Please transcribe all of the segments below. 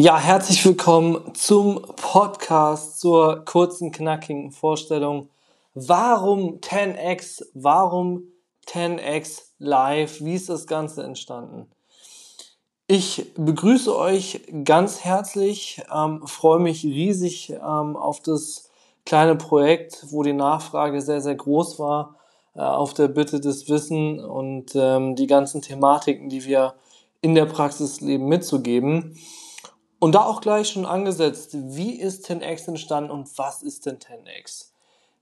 Ja, herzlich willkommen zum Podcast zur kurzen, knackigen Vorstellung. Warum 10x? Warum 10x live? Wie ist das Ganze entstanden? Ich begrüße euch ganz herzlich, ähm, freue mich riesig ähm, auf das kleine Projekt, wo die Nachfrage sehr, sehr groß war, äh, auf der Bitte des Wissen und ähm, die ganzen Thematiken, die wir in der Praxis leben, mitzugeben. Und da auch gleich schon angesetzt, wie ist 10x entstanden und was ist denn 10x?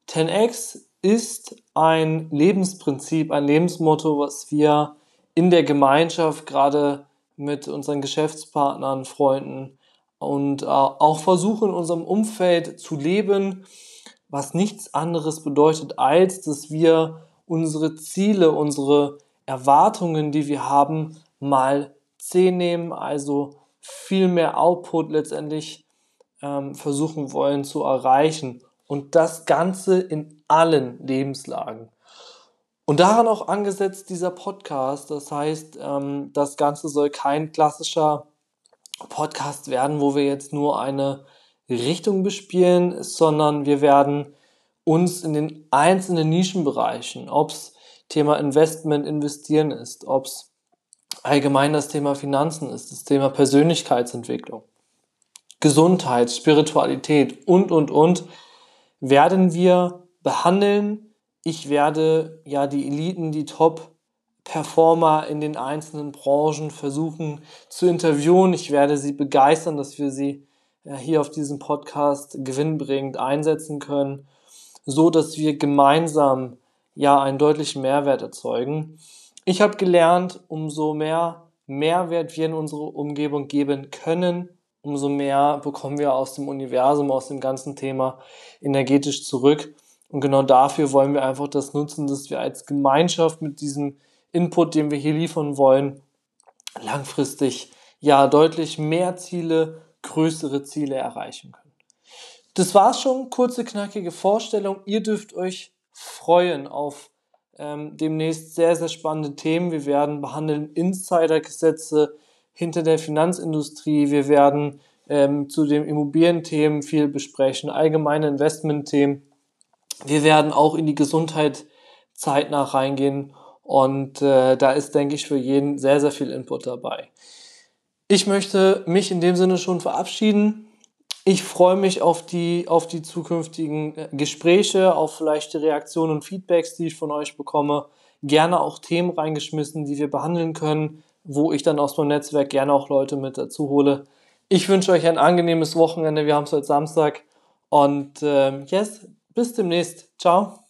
10x ist ein Lebensprinzip, ein Lebensmotto, was wir in der Gemeinschaft gerade mit unseren Geschäftspartnern, Freunden und äh, auch versuchen in unserem Umfeld zu leben, was nichts anderes bedeutet, als dass wir unsere Ziele, unsere Erwartungen, die wir haben, mal 10 nehmen, also viel mehr Output letztendlich ähm, versuchen wollen zu erreichen. Und das Ganze in allen Lebenslagen. Und daran auch angesetzt dieser Podcast. Das heißt, ähm, das Ganze soll kein klassischer Podcast werden, wo wir jetzt nur eine Richtung bespielen, sondern wir werden uns in den einzelnen Nischenbereichen, ob es Thema Investment, Investieren ist, ob es allgemein das Thema Finanzen ist, das Thema Persönlichkeitsentwicklung, Gesundheit, Spiritualität und, und, und, werden wir behandeln. Ich werde ja die Eliten, die Top-Performer in den einzelnen Branchen versuchen zu interviewen. Ich werde sie begeistern, dass wir sie hier auf diesem Podcast gewinnbringend einsetzen können, so dass wir gemeinsam ja einen deutlichen Mehrwert erzeugen. Ich habe gelernt, umso mehr Mehrwert wir in unsere Umgebung geben können, umso mehr bekommen wir aus dem Universum, aus dem ganzen Thema energetisch zurück. Und genau dafür wollen wir einfach das nutzen, dass wir als Gemeinschaft mit diesem Input, den wir hier liefern wollen, langfristig ja deutlich mehr Ziele, größere Ziele erreichen können. Das war's schon, kurze, knackige Vorstellung. Ihr dürft euch freuen auf ähm, demnächst sehr, sehr spannende Themen. Wir werden behandeln Insidergesetze hinter der Finanzindustrie. Wir werden ähm, zu den Immobilienthemen viel besprechen, allgemeine Investmentthemen. Wir werden auch in die Gesundheit zeitnah reingehen und äh, da ist, denke ich, für jeden sehr, sehr viel Input dabei. Ich möchte mich in dem Sinne schon verabschieden. Ich freue mich auf die, auf die zukünftigen äh, Gespräche, auf vielleicht die Reaktionen und Feedbacks, die ich von euch bekomme. Gerne auch Themen reingeschmissen, die wir behandeln können, wo ich dann aus meinem Netzwerk gerne auch Leute mit dazu hole. Ich wünsche euch ein angenehmes Wochenende. Wir haben es heute Samstag. Und äh, yes, bis demnächst. Ciao.